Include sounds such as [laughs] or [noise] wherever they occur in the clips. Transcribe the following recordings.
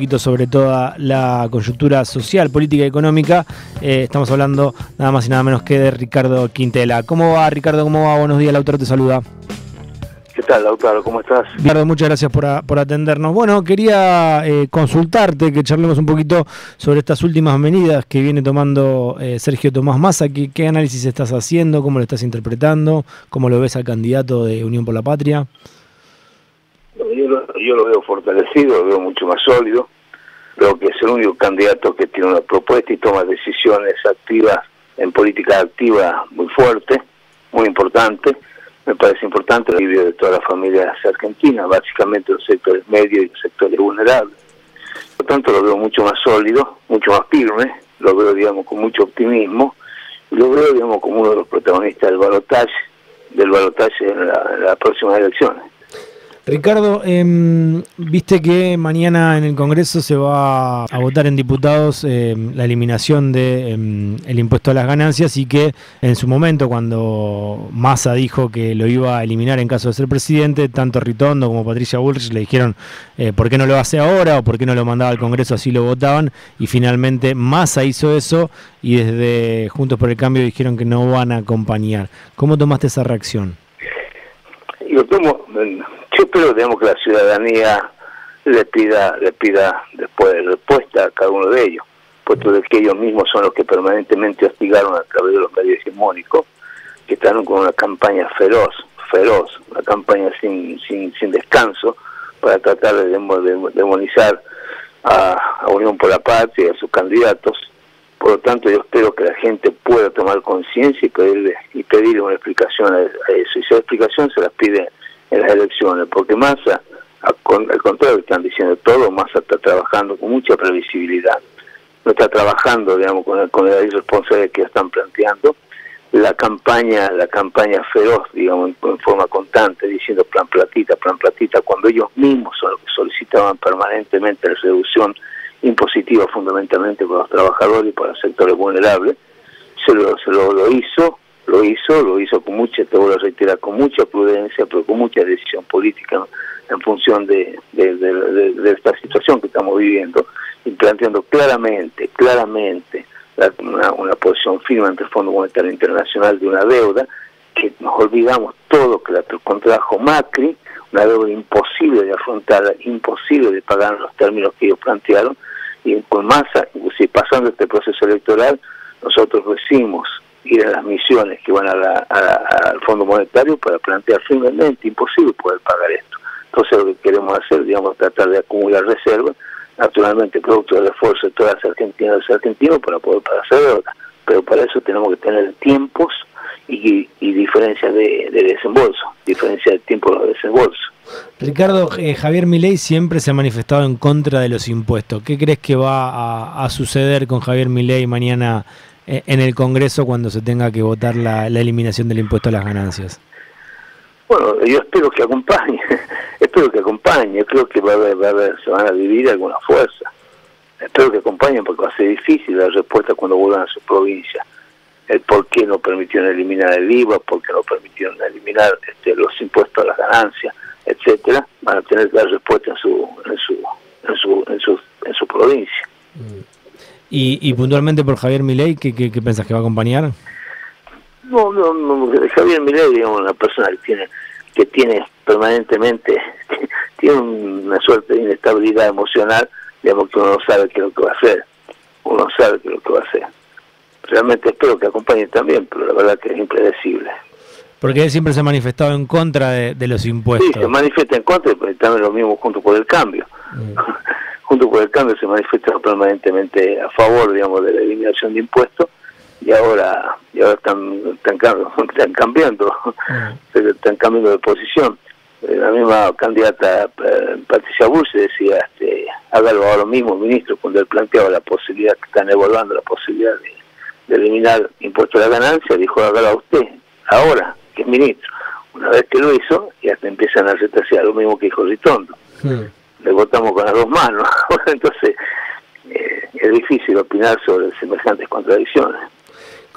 poquito sobre toda la coyuntura social, política y económica. Eh, estamos hablando nada más y nada menos que de Ricardo Quintela. ¿Cómo va, Ricardo? ¿Cómo va? Buenos días, Lautaro te saluda. ¿Qué tal, Lautaro? ¿Cómo estás? Ricardo, muchas gracias por, por atendernos. Bueno, quería eh, consultarte, que charlemos un poquito sobre estas últimas medidas que viene tomando eh, Sergio Tomás Massa. ¿Qué, ¿Qué análisis estás haciendo? ¿Cómo lo estás interpretando? ¿Cómo lo ves al candidato de Unión por la Patria? Yo lo, yo lo veo fortalecido, lo veo mucho más sólido. Creo que es el único candidato que tiene una propuesta y toma decisiones activas en política activa muy fuerte, muy importante. Me parece importante el alivio de todas las familias argentinas, básicamente los sectores medios y los sectores vulnerables. Por lo tanto, lo veo mucho más sólido, mucho más firme, lo veo, digamos, con mucho optimismo, y lo veo, digamos, como uno de los protagonistas del balotaje, del balotaje en, la, en las próximas elecciones. Ricardo, eh, viste que mañana en el Congreso se va a votar en diputados eh, la eliminación del de, eh, impuesto a las ganancias y que en su momento cuando Massa dijo que lo iba a eliminar en caso de ser presidente, tanto Ritondo como Patricia Bullrich le dijeron eh, por qué no lo hace ahora o por qué no lo mandaba al Congreso así lo votaban y finalmente Massa hizo eso y desde Juntos por el Cambio dijeron que no van a acompañar. ¿Cómo tomaste esa reacción? Yo tomo yo espero digamos, que la ciudadanía le pida, le pida después respuesta a cada uno de ellos, puesto de que ellos mismos son los que permanentemente hostigaron a través de los medios hegemónicos, que están con una campaña feroz, feroz, una campaña sin, sin, sin descanso, para tratar de demonizar a, a Unión por la Patria y a sus candidatos. Por lo tanto, yo espero que la gente pueda tomar conciencia y pedirle, y pedirle una explicación a eso. Y esa explicación se las pide en las elecciones, porque Massa, al contrario están diciendo todo, Massa está trabajando con mucha previsibilidad, no está trabajando, digamos, con, el, con la irresponsabilidad que están planteando, la campaña, la campaña feroz, digamos, en, en, forma constante, diciendo plan platita, plan platita, cuando ellos mismos son los que solicitaban permanentemente la reducción impositiva fundamentalmente para los trabajadores y para los sectores vulnerables, se lo, se lo, lo hizo, lo hizo, lo hizo con mucha, te voy a reiterar, con mucha prudencia, pero con mucha decisión política en función de, de, esta situación que estamos viviendo y planteando claramente, claramente la, una, una, posición firme ante el Fondo Monetario Internacional de una deuda que nos olvidamos todo que la contrajo Macri, una deuda imposible de afrontar, imposible de pagar en los términos que ellos plantearon, y con masa, inclusive pasando este proceso electoral, nosotros recibimos ir a las misiones que van a la, a la, al Fondo Monetario para plantear firmemente imposible poder pagar esto. Entonces lo que queremos hacer, digamos, tratar de acumular reservas, naturalmente producto del esfuerzo de todas las argentinas y los argentinos para poder pagar deuda. Pero para eso tenemos que tener tiempos y, y diferencias de, de, desembolso, diferencia de tiempo de desembolso. Ricardo, eh, Javier Milei siempre se ha manifestado en contra de los impuestos. ¿Qué crees que va a, a suceder con Javier Milei mañana en el Congreso cuando se tenga que votar la, la, eliminación del impuesto a las ganancias? Bueno, yo espero que acompañe, [laughs] espero que acompañe, creo que va a haber, va a haber, se van a dividir alguna fuerza. Espero que acompañen porque va a ser difícil la respuesta cuando vuelvan a su provincia. El por qué no permitieron eliminar el IVA, por qué no permitieron eliminar este, los impuestos a las ganancias, etcétera, van a tener que dar respuesta en su, en su, en su, en su, en su provincia. Mm. Y, y, puntualmente por Javier Milei, ¿qué, qué, qué pensás que va a acompañar? No, no, no Javier Milei, digamos, una persona que tiene que tiene permanentemente [laughs] tiene una suerte de inestabilidad emocional, digamos que uno no sabe qué es lo que va a hacer, uno no sabe qué es lo que va a hacer. Realmente espero que acompañe también, pero la verdad que es impredecible. Porque él siempre se ha manifestado en contra de, de los impuestos. Sí, se manifiesta en contra, pero también lo mismo junto por el cambio. Mm. [laughs] junto por el cambio se manifiesta permanentemente a favor, digamos, de la eliminación de impuestos y ahora y ahora están están, [laughs] están cambiando, mm. están cambiando de posición. La misma candidata eh, Patricia Bush decía, este, hágalo ahora mismo, ministro, cuando él planteaba la posibilidad, que están evaluando la posibilidad de, de eliminar impuestos a la ganancia, dijo, hágalo a usted, ahora, que es ministro. Una vez que lo hizo, ya te empiezan a retrasar lo mismo que dijo Ritondo. Mm le votamos con las dos manos. [laughs] Entonces, eh, es difícil opinar sobre semejantes contradicciones.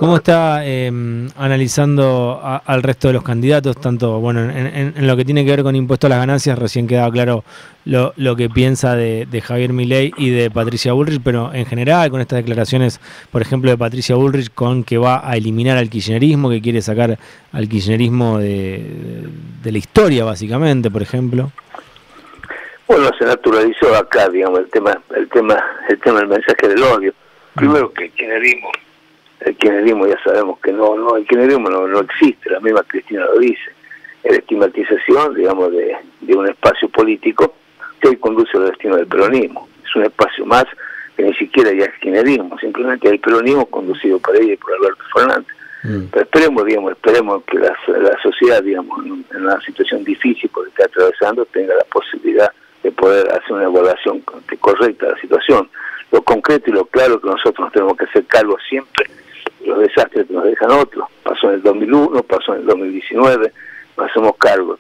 ¿Cómo está em, analizando al resto de los candidatos, tanto bueno en, lo que tiene que ver con impuesto a las ganancias, recién quedaba claro lo, lo que piensa de, Javier Milei y de Patricia Bullrich, pero en general con estas declaraciones, por ejemplo, de Patricia Bullrich con que va a eliminar al kirchnerismo, que quiere sacar al kirchnerismo de, de la historia, básicamente, por ejemplo. Bueno, se naturalizó acá, digamos, el tema, el tema, el tema del mensaje del odio. Primero que el kirchnerismo el kirchnerismo ya sabemos que no, no el kirchnerismo no, no existe, la misma Cristina lo dice, es la estigmatización, digamos, de, de un espacio político que hoy conduce al destino del peronismo. Es un espacio más que ni siquiera ya es kirchnerismo, simplemente el peronismo conducido por ella y por Alberto Fernández. Mm. Pero esperemos, digamos, esperemos que la, la sociedad, digamos, en, una situación difícil porque está atravesando, tenga la posibilidad de poder hacer una evaluación correcta de la situación. Lo concreto y lo claro que nosotros nos tenemos que hacer cargo siempre los desastres que nos dejan otros. Pasó en el 2001, pasó en el 2019, no hacemos cargo.